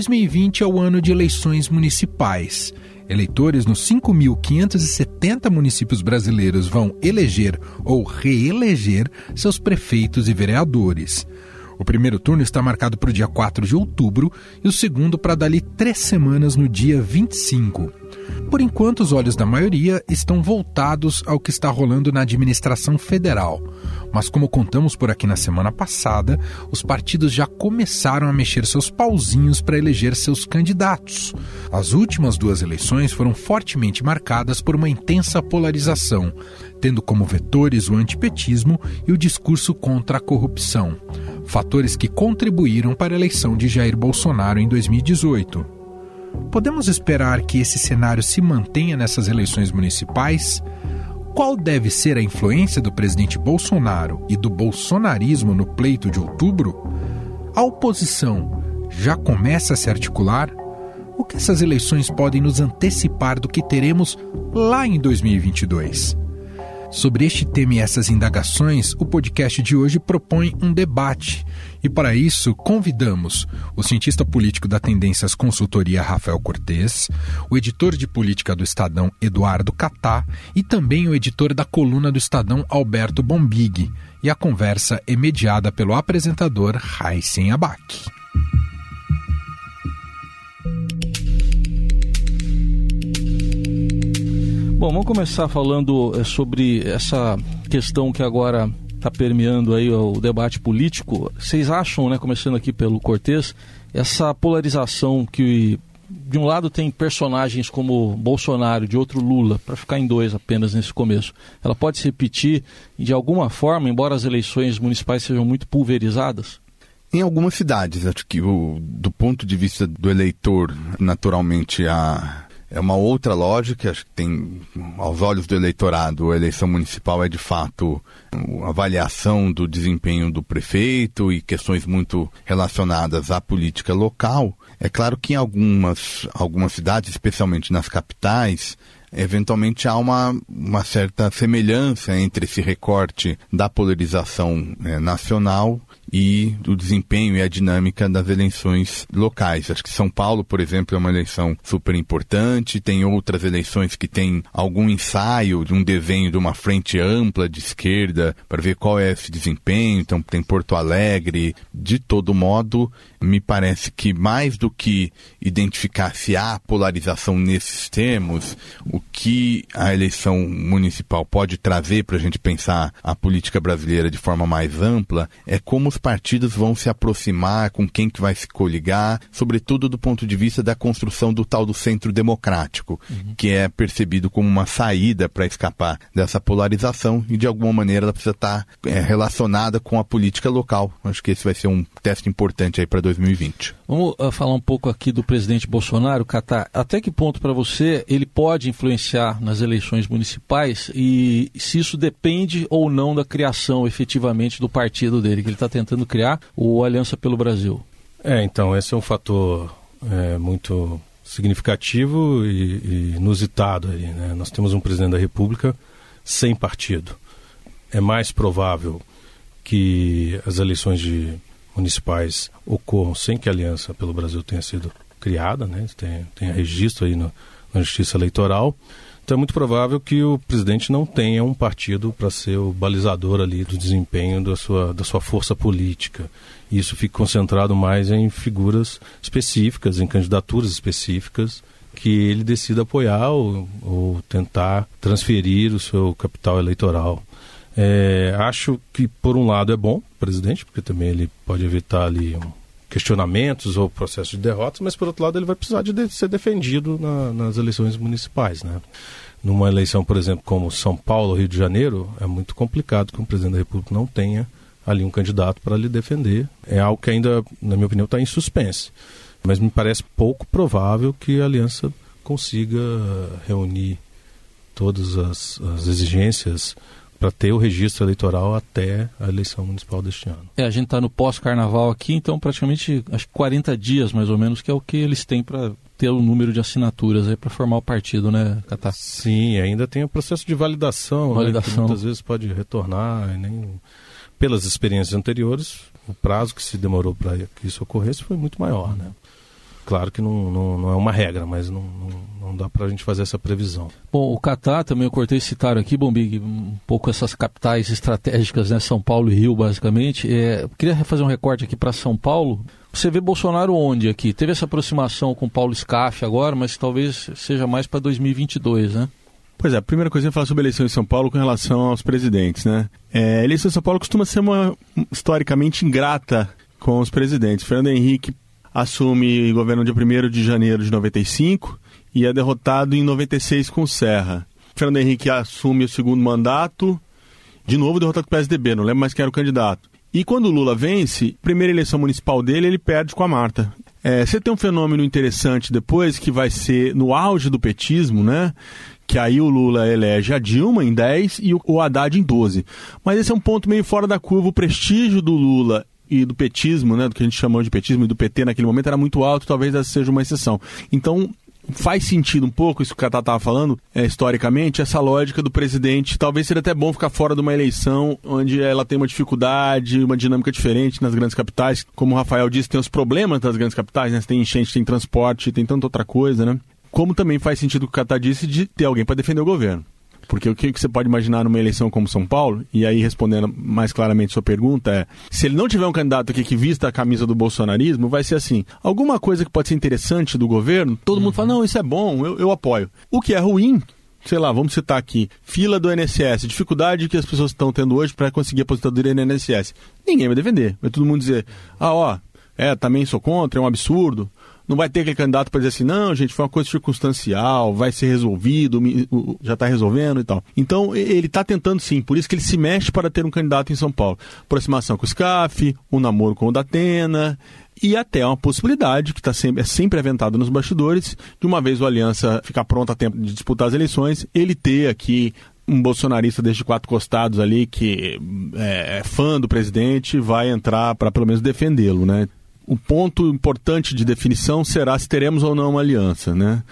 2020 é o ano de eleições municipais. Eleitores nos 5.570 municípios brasileiros vão eleger ou reeleger seus prefeitos e vereadores. O primeiro turno está marcado para o dia 4 de outubro e o segundo para dali três semanas no dia 25. Por enquanto, os olhos da maioria estão voltados ao que está rolando na administração federal. Mas, como contamos por aqui na semana passada, os partidos já começaram a mexer seus pauzinhos para eleger seus candidatos. As últimas duas eleições foram fortemente marcadas por uma intensa polarização, tendo como vetores o antipetismo e o discurso contra a corrupção fatores que contribuíram para a eleição de Jair Bolsonaro em 2018. Podemos esperar que esse cenário se mantenha nessas eleições municipais? Qual deve ser a influência do presidente Bolsonaro e do bolsonarismo no pleito de outubro? A oposição já começa a se articular? O que essas eleições podem nos antecipar do que teremos lá em 2022? Sobre este tema e essas indagações, o podcast de hoje propõe um debate. E para isso, convidamos o cientista político da Tendências Consultoria Rafael Cortes, o editor de política do Estadão Eduardo Catá e também o editor da coluna do Estadão Alberto Bombig. E a conversa é mediada pelo apresentador Raíssen Abac. Bom, vamos começar falando eh, sobre essa questão que agora está permeando aí o debate político. Vocês acham, né, começando aqui pelo Cortez, essa polarização que de um lado tem personagens como Bolsonaro, de outro Lula, para ficar em dois apenas nesse começo, ela pode se repetir de alguma forma, embora as eleições municipais sejam muito pulverizadas? Em algumas cidades, acho que o, do ponto de vista do eleitor, naturalmente a é uma outra lógica, acho que tem, aos olhos do eleitorado, a eleição municipal é de fato avaliação do desempenho do prefeito e questões muito relacionadas à política local. É claro que em algumas, algumas cidades, especialmente nas capitais, eventualmente há uma, uma certa semelhança entre esse recorte da polarização é, nacional e o desempenho e a dinâmica das eleições locais. Acho que São Paulo, por exemplo, é uma eleição super importante, tem outras eleições que tem algum ensaio de um desenho de uma frente ampla de esquerda para ver qual é esse desempenho, então tem Porto Alegre. De todo modo, me parece que mais do que identificar se há polarização nesses termos, o que a eleição municipal pode trazer para a gente pensar a política brasileira de forma mais ampla é como os partidos vão se aproximar, com quem que vai se coligar, sobretudo do ponto de vista da construção do tal do centro democrático, uhum. que é percebido como uma saída para escapar dessa polarização e de alguma maneira ela precisa estar é, relacionada com a política local. Acho que esse vai ser um teste importante aí para 2020. Vamos uh, falar um pouco aqui do presidente Bolsonaro, Catar. Até que ponto para você ele pode influenciar nas eleições municipais e se isso depende ou não da criação efetivamente do partido dele, que ele está tentando tentando criar o Aliança pelo Brasil. É, então, esse é um fator é, muito significativo e, e inusitado aí, né? Nós temos um presidente da República sem partido. É mais provável que as eleições de municipais ocorram sem que a Aliança pelo Brasil tenha sido criada, né? Tem, tem registro aí no, na Justiça Eleitoral. Então é muito provável que o presidente não tenha um partido para ser o balizador ali do desempenho da sua, da sua força política. Isso fica concentrado mais em figuras específicas, em candidaturas específicas que ele decida apoiar ou, ou tentar transferir o seu capital eleitoral. É, acho que, por um lado, é bom presidente, porque também ele pode evitar ali um questionamentos ou processo de derrotas, mas por outro lado ele vai precisar de, ser defendido na, nas eleições municipais, né? Numa eleição, por exemplo, como São Paulo, Rio de Janeiro, é muito complicado que um presidente da República não tenha ali um candidato para lhe defender. É algo que ainda, na minha opinião, está em suspense. Mas me parece pouco provável que a aliança consiga reunir todas as, as exigências para ter o registro eleitoral até a eleição municipal deste ano. É, a gente está no pós-carnaval aqui, então praticamente acho que 40 dias mais ou menos, que é o que eles têm para ter o número de assinaturas aí para formar o partido, né, Catar? Sim, ainda tem o processo de validação, validação. Né, que muitas vezes pode retornar, e nem pelas experiências anteriores, o prazo que se demorou para que isso ocorresse foi muito maior, né? Claro que não, não, não é uma regra, mas não, não, não dá para a gente fazer essa previsão. Bom, o Catar também, eu cortei citaram aqui, Bombig, um pouco essas capitais estratégicas, né, São Paulo e Rio, basicamente. É, eu queria fazer um recorte aqui para São Paulo. Você vê Bolsonaro onde aqui? Teve essa aproximação com Paulo Scaff agora, mas talvez seja mais para 2022, né? Pois é, a primeira coisa é falar sobre a eleição em São Paulo com relação aos presidentes, né? É, a eleição em São Paulo costuma ser uma historicamente ingrata com os presidentes. Fernando Henrique assume governo dia 1 de janeiro de 95 e é derrotado em 96 com Serra. Fernando Henrique assume o segundo mandato, de novo derrotado com o PSDB, não lembro mais quem era o candidato. E quando o Lula vence, primeira eleição municipal dele, ele perde com a Marta. É, você tem um fenômeno interessante depois, que vai ser no auge do petismo, né? que aí o Lula elege a Dilma em 10 e o Haddad em 12. Mas esse é um ponto meio fora da curva. O prestígio do Lula e do petismo, né, do que a gente chamou de petismo e do PT naquele momento era muito alto, talvez essa seja uma exceção. Então, faz sentido um pouco isso que o Catá estava falando, é, historicamente, essa lógica do presidente. Talvez seria até bom ficar fora de uma eleição onde ela tem uma dificuldade, uma dinâmica diferente nas grandes capitais. Como o Rafael disse, tem os problemas das grandes capitais, né? Tem enchente, tem transporte, tem tanta outra coisa, né? Como também faz sentido o que o Catar disse de ter alguém para defender o governo. Porque o que você pode imaginar numa eleição como São Paulo, e aí respondendo mais claramente sua pergunta, é: se ele não tiver um candidato aqui que vista a camisa do bolsonarismo, vai ser assim: alguma coisa que pode ser interessante do governo, todo uhum. mundo fala, não, isso é bom, eu, eu apoio. O que é ruim, sei lá, vamos citar aqui, fila do INSS, dificuldade que as pessoas estão tendo hoje para conseguir aposentadoria no INSS. Ninguém vai defender. Vai todo mundo dizer, ah, ó, é, também sou contra, é um absurdo. Não vai ter aquele candidato para dizer assim, não, gente, foi uma coisa circunstancial, vai ser resolvido, já está resolvendo e tal. Então, ele está tentando sim, por isso que ele se mexe para ter um candidato em São Paulo. Aproximação com o SCAF, um namoro com o Datena, e até uma possibilidade, que tá sempre, é sempre aventado nos bastidores, de uma vez o Aliança ficar pronto a tempo de disputar as eleições, ele ter aqui um bolsonarista desde quatro costados ali que é, é fã do presidente vai entrar para pelo menos defendê-lo, né? O ponto importante de definição será se teremos ou não uma aliança, né?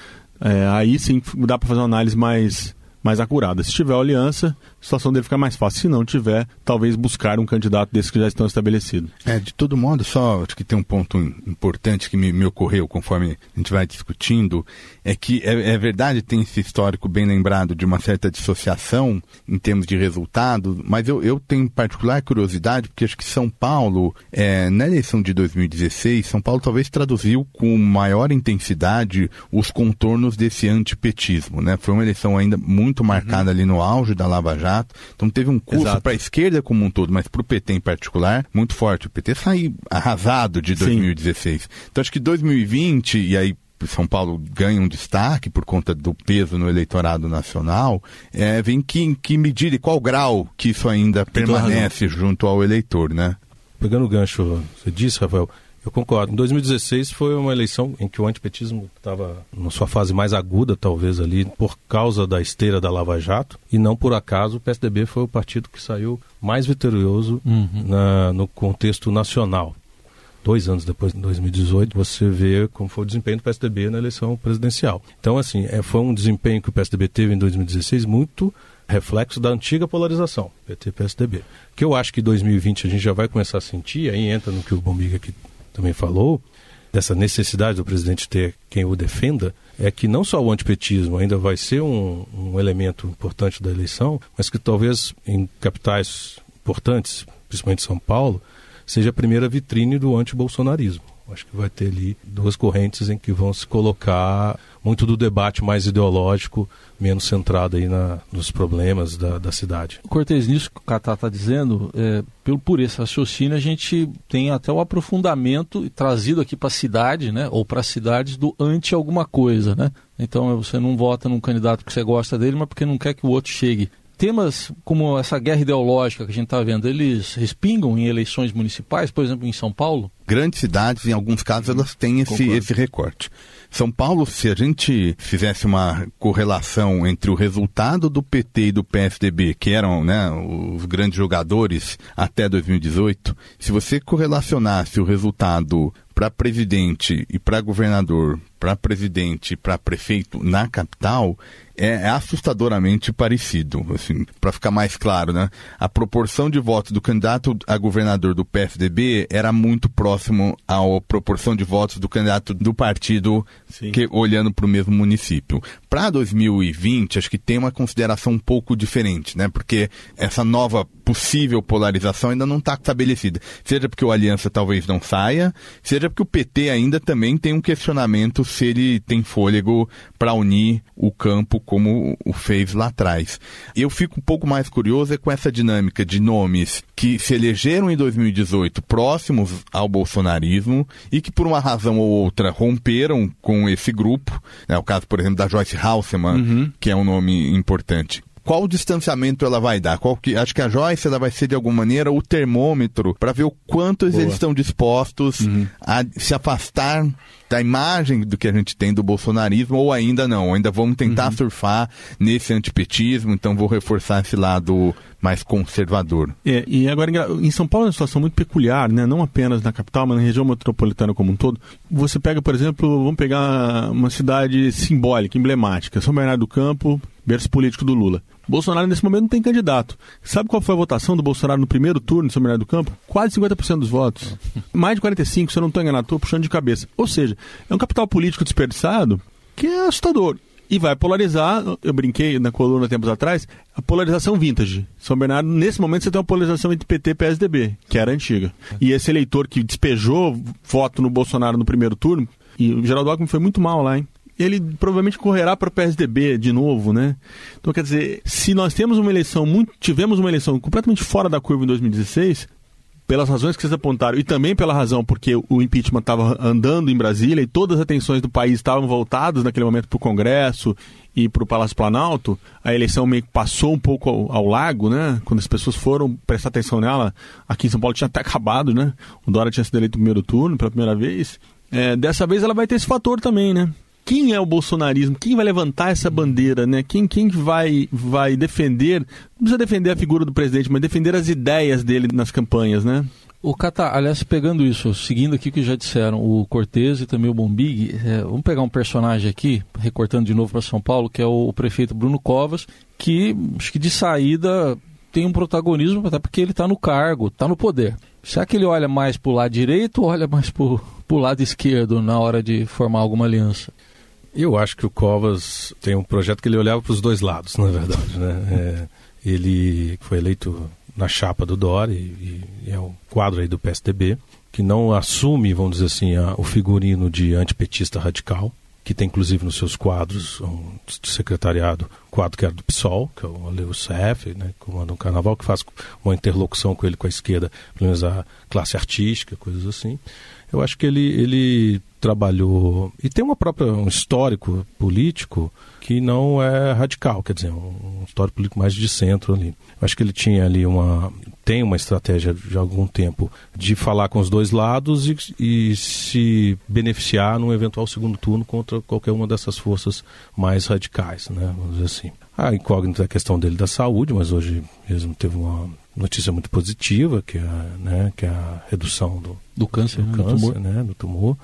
É, aí sim dá para fazer uma análise mais mais acurada. Se tiver aliança, a situação dele fica mais fácil. Se não tiver, talvez buscar um candidato desses que já estão estabelecidos. É, de todo modo, só acho que tem um ponto importante que me, me ocorreu conforme a gente vai discutindo, é que é, é, verdade, tem esse histórico bem lembrado de uma certa dissociação em termos de resultado, mas eu, eu tenho particular curiosidade, porque acho que São Paulo, é, na eleição de 2016, São Paulo talvez traduziu com maior intensidade os contornos desse antipetismo, né? Foi uma eleição ainda muito muito marcada uhum. ali no auge da Lava Jato. Então teve um curso para a esquerda como um todo, mas para o PT em particular, muito forte. O PT saiu arrasado de 2016. Sim. Então acho que 2020, e aí são Paulo ganha um destaque por conta do peso no eleitorado nacional, é, vem que, em que medida e qual grau que isso ainda permanece junto ao eleitor, né? Pegando o gancho, você disse, Rafael, eu concordo. Em 2016 foi uma eleição em que o antipetismo estava na sua fase mais aguda, talvez ali, por causa da esteira da Lava Jato, e não por acaso o PSDB foi o partido que saiu mais vitorioso uhum. na, no contexto nacional. Dois anos depois, em 2018, você vê como foi o desempenho do PSDB na eleição presidencial. Então, assim, é, foi um desempenho que o PSDB teve em 2016 muito reflexo da antiga polarização, PT-PSDB. Que eu acho que em 2020 a gente já vai começar a sentir, aí entra no que o Bombiga aqui também falou, dessa necessidade do presidente ter quem o defenda, é que não só o antipetismo ainda vai ser um, um elemento importante da eleição, mas que talvez em capitais importantes, principalmente São Paulo, seja a primeira vitrine do antibolsonarismo. Acho que vai ter ali duas correntes em que vão se colocar muito do debate mais ideológico, menos centrado aí na, nos problemas da, da cidade. Cortez, nisso que o Catá está dizendo, é, pelo, por esse raciocínio, a gente tem até o aprofundamento trazido aqui para a cidade, né, ou para as cidades, do anti alguma coisa. Né? Então você não vota num candidato que você gosta dele, mas porque não quer que o outro chegue temas como essa guerra ideológica que a gente está vendo, eles respingam em eleições municipais, por exemplo, em São Paulo? Grandes cidades, em alguns casos, elas têm esse, esse recorte. São Paulo, se a gente fizesse uma correlação entre o resultado do PT e do PSDB, que eram né, os grandes jogadores até 2018, se você correlacionasse o resultado para presidente e para governador, para presidente e para prefeito na capital, é, é assustadoramente parecido, assim, para ficar mais claro, né? A proporção de votos do candidato a governador do PSDB era muito próxima próximo à proporção de votos do candidato do partido que, olhando para o mesmo município. Para 2020, acho que tem uma consideração um pouco diferente, né? Porque essa nova possível polarização ainda não está estabelecida. Seja porque o Aliança talvez não saia, seja porque o PT ainda também tem um questionamento se ele tem fôlego para unir o campo como o fez lá atrás. Eu fico um pouco mais curioso é com essa dinâmica de nomes que se elegeram em 2018 próximos ao bolsonarismo e que por uma razão ou outra romperam com esse grupo. É o caso, por exemplo, da Joyce Halseman, uhum. que é um nome importante qual distanciamento ela vai dar? Qual que, acho que a Joyce ela vai ser de alguma maneira o termômetro para ver o quanto eles estão dispostos uhum. a se afastar da imagem do que a gente tem do bolsonarismo ou ainda não, ainda vamos tentar uhum. surfar nesse antipetismo, então vou reforçar esse lado mais conservador. É, e agora em São Paulo é uma situação muito peculiar, né? não apenas na capital, mas na região metropolitana como um todo. Você pega, por exemplo, vamos pegar uma cidade simbólica, emblemática, São Bernardo do Campo, berço político do Lula. Bolsonaro, nesse momento, não tem candidato. Sabe qual foi a votação do Bolsonaro no primeiro turno em São Bernardo do Campo? Quase 50% dos votos. Mais de 45%, se eu não estou enganado, estou puxando de cabeça. Ou seja, é um capital político desperdiçado que é assustador. E vai polarizar, eu brinquei na coluna tempos atrás, a polarização vintage. São Bernardo, nesse momento, você tem uma polarização entre PT e PSDB, que era antiga. E esse eleitor que despejou voto no Bolsonaro no primeiro turno, e o Geraldo Alckmin foi muito mal lá, hein? Ele provavelmente correrá para o PSDB de novo, né? Então, quer dizer, se nós temos uma eleição muito, tivemos uma eleição completamente fora da curva em 2016, pelas razões que vocês apontaram e também pela razão porque o impeachment estava andando em Brasília e todas as atenções do país estavam voltadas naquele momento para o Congresso e para o Palácio Planalto, a eleição meio que passou um pouco ao, ao, lago, né? Quando as pessoas foram prestar atenção nela, aqui em São Paulo tinha até acabado, né? O Dória tinha sido eleito no primeiro turno pela primeira vez. É, dessa vez ela vai ter esse fator também, né? Quem é o bolsonarismo? Quem vai levantar essa bandeira, né? Quem, quem vai, vai defender, não precisa defender a figura do presidente, mas defender as ideias dele nas campanhas, né? O Cata, aliás, pegando isso, seguindo aqui o que já disseram, o Cortez e também o Bombig, é, vamos pegar um personagem aqui, recortando de novo para São Paulo, que é o, o, prefeito Bruno Covas, que acho que de saída tem um protagonismo, até porque ele está no cargo, está no poder. Será que ele olha mais para o lado direito ou olha mais para o lado esquerdo na hora de formar alguma aliança? Eu acho que o Covas tem um projeto que ele olhava para os dois lados, na verdade. Né? É, ele foi eleito na chapa do Dória e, e, é um quadro aí do PSDB, que não assume, vamos dizer assim, a, o figurino de antipetista radical, que tem inclusive nos seus quadros um secretariado, quadro que era do PSOL, que é o Aleu Cef, né, que comanda um carnaval, que faz uma interlocução com ele com a esquerda, pelo menos a classe artística, coisas assim. Eu acho que ele, ele trabalhou e tem uma própria um histórico político que não é radical, quer dizer, um histórico político mais de centro ali. Acho que ele tinha ali uma tem uma estratégia de algum tempo de falar com os dois lados e, e se beneficiar num eventual segundo turno contra qualquer uma dessas forças mais radicais, né? Vamos dizer assim. A incógnita é a questão dele da saúde, mas hoje mesmo teve uma notícia muito positiva, que é, né, que é a redução do, do câncer, do, né, câncer, do tumor. Né, do tumor.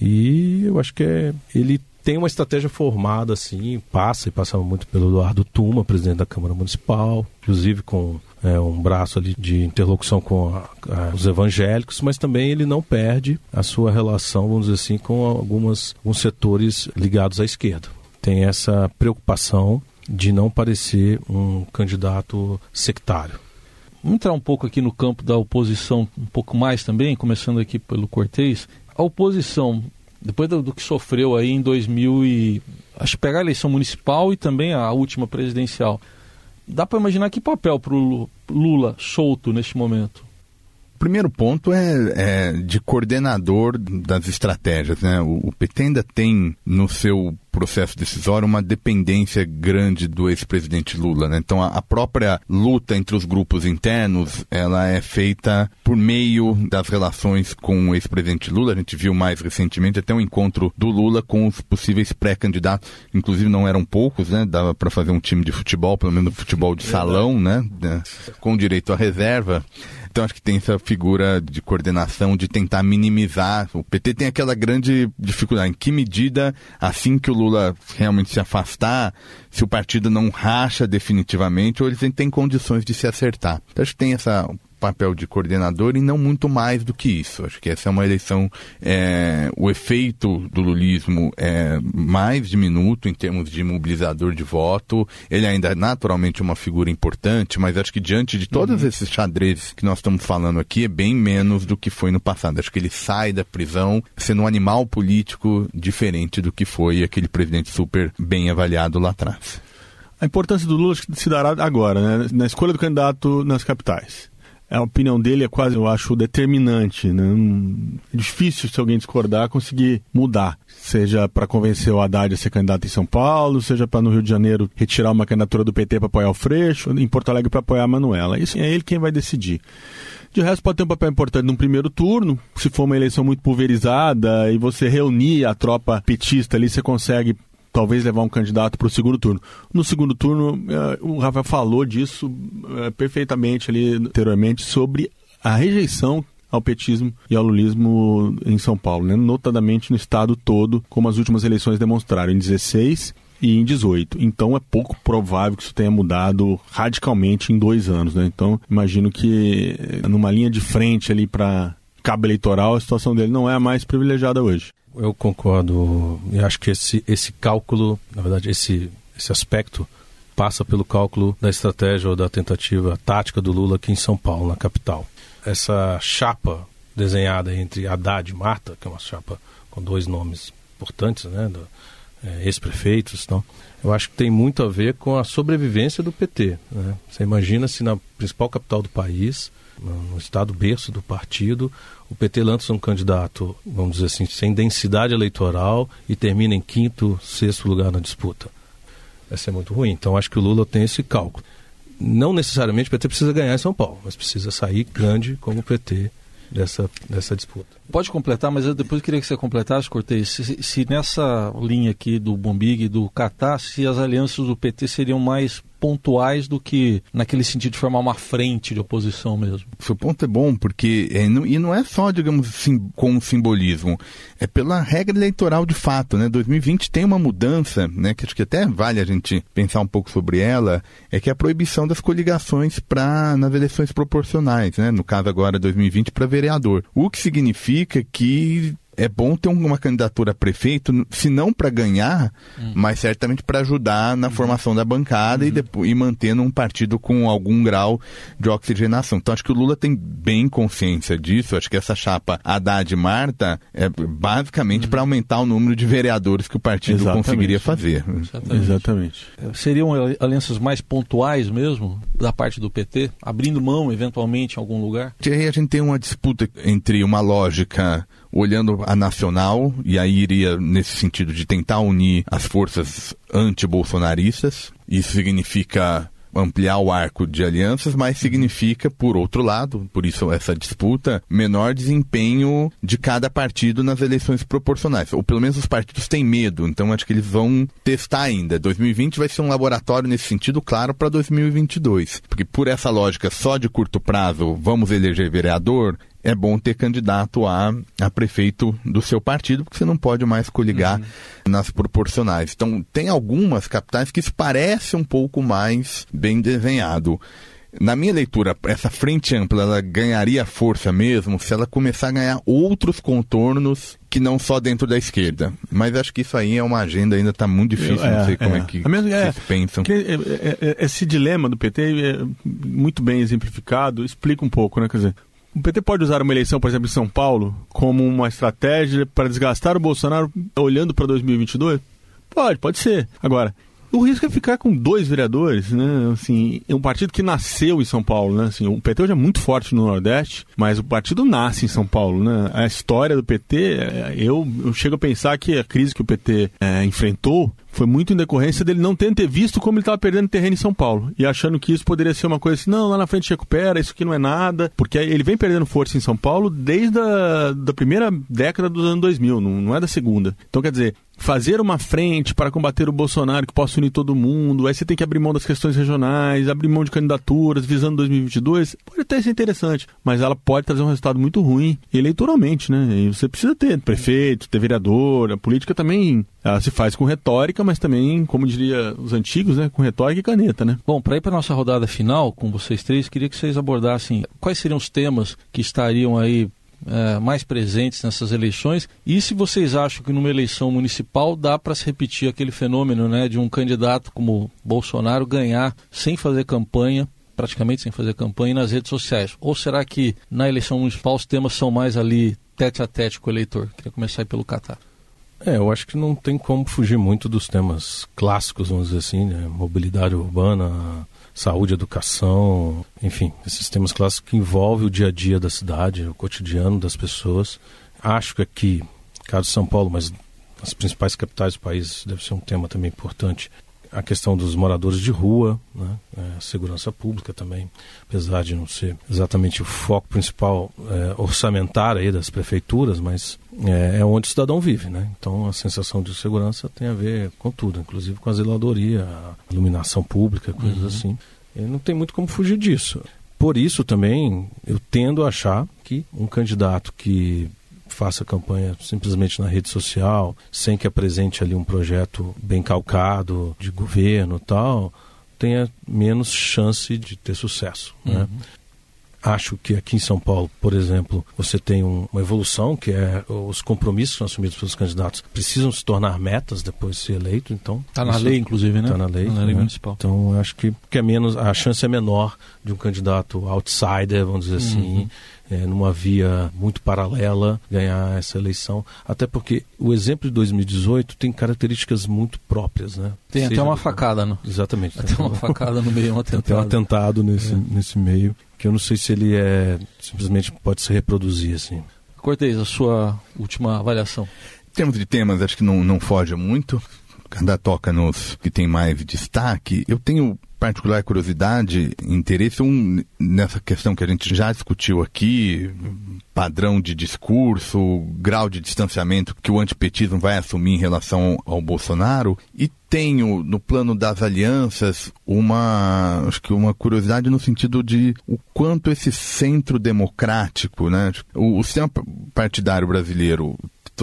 E eu acho que é, ele tem uma estratégia formada, assim, passa e passa muito pelo Eduardo Tuma, presidente da Câmara Municipal, inclusive com é, um braço ali de interlocução com a, a, os evangélicos, mas também ele não perde a sua relação, vamos dizer assim, com algumas, alguns setores ligados à esquerda. Tem essa preocupação de não parecer um candidato sectário. Vamos entrar um pouco aqui no campo da oposição, um pouco mais também, começando aqui pelo Cortez. A oposição, depois do, do que sofreu aí em 2000 e... Acho que pegar a eleição municipal e também a última presidencial. Dá para imaginar que papel para o Lula solto neste momento? O primeiro ponto é, é, de coordenador das estratégias. Né? O, o, PT ainda tem no seu processo decisório uma dependência grande do ex-presidente Lula. Né? Então a, a, própria luta entre os grupos internos ela é feita por meio das relações com o ex-presidente Lula. A gente viu mais recentemente até um encontro do Lula com os possíveis pré-candidatos. Inclusive não eram poucos, né? Dava para fazer um time de futebol, pelo menos futebol de salão, né? Com direito à reserva. Então acho que tem essa figura de coordenação, de tentar minimizar. O PT tem aquela grande dificuldade. Em que medida, assim que o Lula realmente se afastar, se o partido não racha definitivamente, ou eles têm condições de se acertar. Então acho que tem essa papel de coordenador e não muito mais do que isso. Acho que essa é uma eleição, é, o efeito do lulismo é mais diminuto em termos de mobilizador de voto. Ele ainda é naturalmente uma figura importante, mas acho que diante de todos uhum. esses xadrezes que nós estamos falando aqui, é bem menos do que foi no passado. Acho que ele sai da prisão sendo um animal político diferente do que foi aquele presidente super bem avaliado lá atrás. A importância do Lula se dará agora, né? na escolha do candidato nas capitais. A opinião dele é quase, eu acho, determinante. Né? É difícil, se alguém discordar, conseguir mudar. Seja para convencer o Haddad a ser candidato em São Paulo, seja para no Rio de Janeiro retirar uma candidatura do PT para apoiar o Freixo, em Porto Alegre para apoiar a Manuela. Isso é ele quem vai decidir. De resto, pode ter um papel importante no primeiro turno. Se for uma eleição muito pulverizada e você reunir a tropa petista ali, você consegue talvez levar um candidato para o segundo turno. No segundo turno, eh, o Rafael falou disso eh, perfeitamente ali anteriormente sobre a rejeição ao petismo e ao lulismo em São Paulo, né? notadamente no estado todo, como as últimas eleições demonstraram, em 16 e em 18. Então é pouco provável que isso tenha mudado radicalmente em dois anos. Né? Então imagino que eh, numa linha de frente ali para cabo eleitoral, a situação dele não é a mais privilegiada hoje eu concordo. E acho que esse, esse cálculo, na verdade, esse, esse aspecto passa pelo cálculo da estratégia ou da tentativa tática do Lula aqui em São Paulo, na capital. Essa chapa desenhada entre Haddad e Marta, que é uma chapa com dois nomes importantes, né, do, é, ex-prefeitos, então, eu acho que tem muito a ver com a sobrevivência do PT. Né? Você imagina se na principal capital do país, no estado berço do partido, o PT lança um candidato, vamos dizer assim, sem densidade eleitoral e termina em quinto, sexto lugar na disputa. Vai ser muito ruim. Então acho que o Lula tem esse cálculo. Não necessariamente o PT precisa ganhar em São Paulo, mas precisa sair grande como o PT dessa, dessa disputa. Pode completar, mas eu depois queria que você completasse, Cortez, se, se nessa linha aqui do Bombig e do Catar, se as alianças do PT seriam mais pontuais do que naquele sentido de formar uma frente de oposição mesmo. Seu ponto é bom, porque é, não, e não é só, digamos, sim, com simbolismo, é pela regra eleitoral de fato, né? 2020 tem uma mudança, né, que acho que até vale a gente pensar um pouco sobre ela, é que é a proibição das coligações para nas eleições proporcionais, né? No caso agora 2020 para vereador. O que significa que é bom ter uma candidatura a prefeito, se não para ganhar, uhum. mas certamente para ajudar na uhum. formação da bancada uhum. e, depois, e mantendo um partido com algum grau de oxigenação. Então acho que o Lula tem bem consciência disso. Acho que essa chapa Haddad e Marta é basicamente uhum. para aumentar o número de vereadores que o partido Exatamente. conseguiria fazer. Exatamente. Exatamente. Seriam alianças mais pontuais mesmo da parte do PT, abrindo mão eventualmente em algum lugar? E aí a gente tem uma disputa entre uma lógica olhando a nacional, e aí iria nesse sentido de tentar unir as forças anti-bolsonaristas. Isso significa ampliar o arco de alianças, mas significa, por outro lado, por isso essa disputa, menor desempenho de cada partido nas eleições proporcionais. Ou pelo menos os partidos têm medo, então acho que eles vão testar ainda. 2020 vai ser um laboratório nesse sentido, claro, para 2022. Porque por essa lógica só de curto prazo, vamos eleger vereador, é bom ter candidato a, a prefeito do seu partido, porque você não pode mais coligar uhum. nas proporcionais. Então, tem algumas capitais que isso parece um pouco mais bem desenhado. Na minha leitura, essa frente ampla ela ganharia força mesmo se ela começar a ganhar outros contornos que não só dentro da esquerda. Mas acho que isso aí é uma agenda ainda está muito difícil, é, não sei como é, é que é, vocês pensam. É, é, esse dilema do PT é muito bem exemplificado, explica um pouco, né? Quer dizer, o PT pode usar uma eleição, por exemplo, em São Paulo, como uma estratégia para desgastar o Bolsonaro olhando para 2022? Pode, pode ser. Agora, o risco é ficar com dois vereadores, né? Assim, é um partido que nasceu em São Paulo, né? Assim, o PT hoje é muito forte no Nordeste, mas o partido nasce em São Paulo, né? A história do PT, é, eu, eu chego a pensar que a crise que o PT é, enfrentou foi muito em decorrência dele não ter visto como ele estava perdendo terreno em São Paulo e achando que isso poderia ser uma coisa assim, não, lá na frente recupera, isso aqui não é nada, porque ele vem perdendo força em São Paulo desde a da primeira década dos anos 2000, não, não é da segunda. Então, quer dizer, fazer uma frente para combater o Bolsonaro que possa unir todo mundo, aí você tem que abrir mão das questões regionais, abrir mão de candidaturas visando 2022, pode até ser interessante, mas ela pode trazer um resultado muito ruim eleitoralmente, né? E você precisa ter prefeito, ter vereador, a política também ela se faz com retórica, mas também, como diria os antigos, né, com retórica e caneta, né? Bom, para ir para nossa rodada final com vocês três, queria que vocês abordassem quais seriam os temas que estariam aí é, mais presentes nessas eleições e se vocês acham que numa eleição municipal dá para se repetir aquele fenômeno né, de um candidato como Bolsonaro ganhar sem fazer campanha praticamente sem fazer campanha nas redes sociais? Ou será que na eleição municipal os temas são mais ali tete a tete com o eleitor? Queria começar aí pelo Catar. É, eu acho que não tem como fugir muito dos temas clássicos, vamos dizer assim, né? mobilidade urbana, saúde, educação, enfim, esses temas clássicos que envolvem o dia a dia da cidade, o cotidiano das pessoas. Acho que aqui, caso São Paulo, mas as principais capitais do país deve ser um tema também importante. A questão dos moradores de rua, né? é, segurança pública também, apesar de não ser exatamente o foco principal é, orçamentário aí das prefeituras, mas é, é, onde o cidadão vive, né? Então a sensação de segurança tem a ver com tudo, inclusive com a zeladoria, a iluminação pública, coisas uhum. assim. E não tem muito como fugir disso. Por isso também eu tendo a achar que um candidato que faça campanha simplesmente na rede social, sem que apresente ali um projeto bem calcado de governo tal, tenha menos chance de ter sucesso, né? uhum. Né? Acho que aqui em São Paulo, por exemplo, você tem um, uma evolução, que é os compromissos que são assumidos pelos candidatos precisam se tornar metas depois de ser eleito. Então está na lei, inclusive, né? Está na lei, na lei né? municipal. Então acho que, que é menos a chance é menor de um candidato outsider, vamos dizer assim, uhum. assim, é, numa via muito paralela, ganhar essa eleição. Até porque o exemplo de 2018 tem características muito próprias, né? Tem Seja até uma facada, né? Exatamente. Até uma facada no meio, um atentado. Tem um atentado nesse, é. nesse meio, que eu não sei se ele é simplesmente pode se reproduzir assim. Cortez, a sua última avaliação. Em termos de temas, acho que não, não foge muito. Cada toca nos que tem mais destaque. Eu tenho particular curiosidade, interesse um, nessa questão que a gente já discutiu aqui, padrão de discurso, grau de distanciamento que o antipetismo vai assumir em relação ao Bolsonaro. E tenho no plano das alianças uma acho que uma curiosidade no sentido de o quanto esse centro democrático, né, o, o sistema partidário brasileiro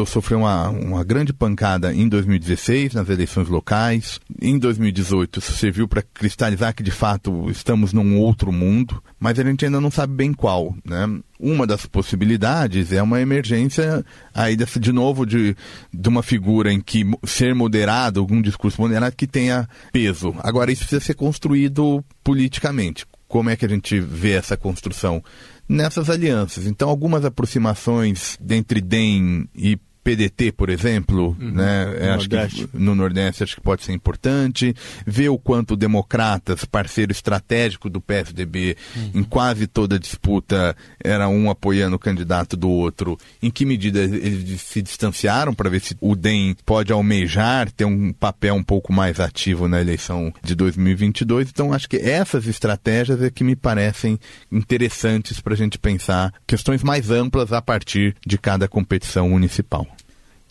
sofreu uma, uma grande pancada em 2016 nas eleições locais. Em 2018 serviu para cristalizar que de fato estamos num outro mundo, mas a gente ainda não sabe bem qual, né? Uma das possibilidades é uma emergência aí dessa, de novo de, de uma figura em que ser moderado, algum discurso moderado que tenha peso. Agora isso precisa ser construído politicamente. Como é que a gente vê essa construção? Nessas alianças. Então, algumas aproximações entre DEM e PDT, por exemplo, uhum. né? No acho Nordeste. que no Nordeste acho que pode ser importante. Ver o quanto democratas, parceiro estratégico do PSDB, uhum. em quase toda disputa era um apoiando o candidato do outro. Em que medida eles se distanciaram para ver se o DEM pode almejar ter um papel um pouco mais ativo na eleição de 2022. Então acho que essas estratégias é que me parecem interessantes para a gente pensar questões mais amplas a partir de cada competição municipal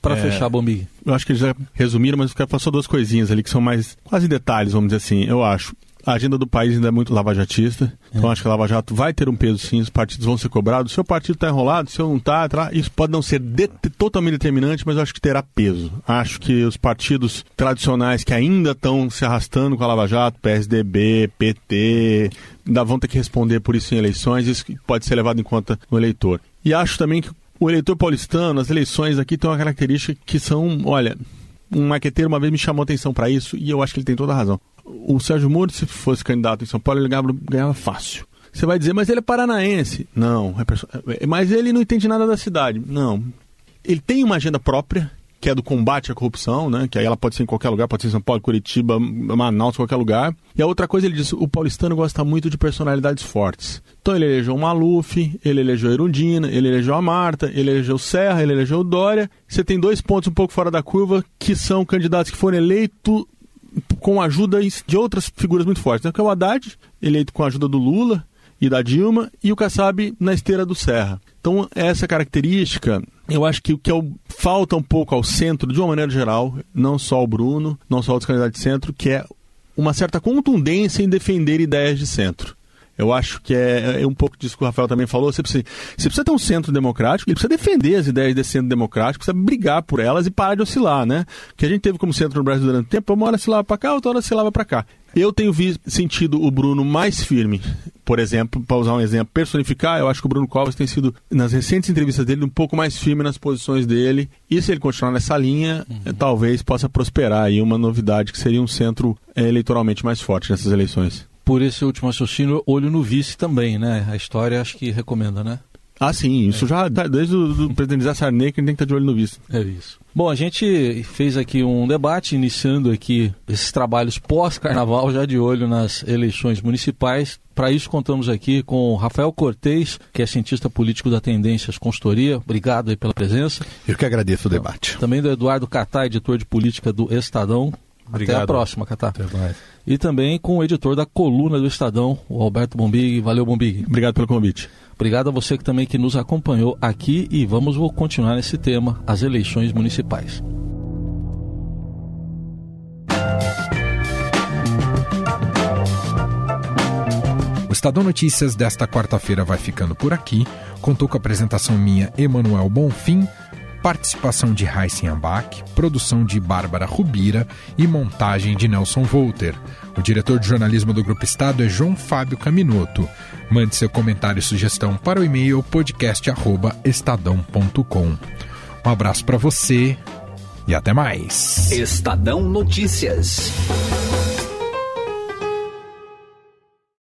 para é, fechar, Bombi? Eu acho que eles já resumiram, mas eu quero falar só duas coisinhas ali que são mais quase detalhes, vamos dizer assim. Eu acho. A agenda do país ainda é muito lavajatista, então é. acho que a Lava Jato vai ter um peso sim, os partidos vão ser cobrados. Se o partido está enrolado, se eu não está, tá, isso pode não ser de, totalmente determinante, mas eu acho que terá peso. Acho que os partidos tradicionais que ainda estão se arrastando com a Lava Jato, PSDB, PT, ainda vão ter que responder por isso em eleições, isso pode ser levado em conta no eleitor. E acho também que o eleitor paulistano, as eleições aqui têm uma característica que são, olha, um maqueteiro uma vez me chamou atenção para isso e eu acho que ele tem toda a razão. O Sérgio Moro, se fosse candidato em São Paulo, ele ganhava, ganhava fácil. Você vai dizer, mas ele é paranaense. Não, é, mas ele não entende nada da cidade. Não. Ele tem uma agenda própria, que é do combate à corrupção, né? Que aí ela pode ser em qualquer lugar, pode ser em São Paulo, Curitiba, Manaus, qualquer lugar. E a outra coisa, ele diz, o paulistano gosta muito de personalidades fortes. Então ele elegeu o Maluf, ele elegeu a Erundina, ele elegeu a Marta, ele elegeu o Serra, ele elegeu o Dória. Você tem dois pontos um pouco fora da curva, que são candidatos que foram eleitos com a ajuda de outras figuras muito fortes. Né? Que é o Haddad, eleito com a ajuda do Lula e da Dilma, e o Kassab na esteira do Serra. Então, essa característica eu acho que o que é o, falta um pouco ao centro, de uma maneira geral, não só o Bruno, não só outros candidatos de centro, que é uma certa contundência em defender ideias de centro. Eu acho que é, é, um pouco disso que o Rafael também falou. Você precisa, você precisa ter um centro democrático, ele precisa defender as ideias desse centro democrático, precisa brigar por elas e parar de oscilar, né? Que a gente teve como centro no Brasil durante o tempo, uma hora se lava para cá, outra hora se lava para cá. Eu tenho visto, sentido o Bruno mais firme. Por exemplo, para usar um exemplo, personificar, eu acho que o Bruno Covas tem sido, nas recentes entrevistas dele, um pouco mais firme nas posições dele. E se ele continuar nessa linha, uhum. talvez possa prosperar aí uma novidade que seria um centro é, eleitoralmente mais forte nessas eleições. Por esse último raciocínio, olho no vice também, né? A história acho que recomenda, né? Ah, sim, isso é. já desde o presidente Zé Sarney que a gente tem que estar de olho no vice. É isso. Bom, a gente fez aqui um debate, iniciando aqui esses trabalhos pós-carnaval, já de olho nas eleições municipais. Para isso, contamos aqui com Rafael Cortez, que é cientista político da Tendências Consultoria. Obrigado aí pela presença. Eu que agradeço o debate. Também do Eduardo Catá, editor de política do Estadão. Obrigado. Até a próxima, Catá. Até mais. E também com o editor da coluna do Estadão, o Alberto Bombig. Valeu, Bombig. Obrigado pelo convite. Obrigado a você que também que nos acompanhou aqui e vamos continuar nesse tema, as eleições municipais. O Estadão Notícias desta quarta-feira vai ficando por aqui. Contou com a apresentação minha, Emanuel Bonfim participação de Heisen Ambach, produção de Bárbara Rubira e montagem de Nelson Volter. O diretor de jornalismo do Grupo Estado é João Fábio Caminoto. Mande seu comentário e sugestão para o e-mail podcast@estadão.com. Um abraço para você e até mais. Estadão Notícias.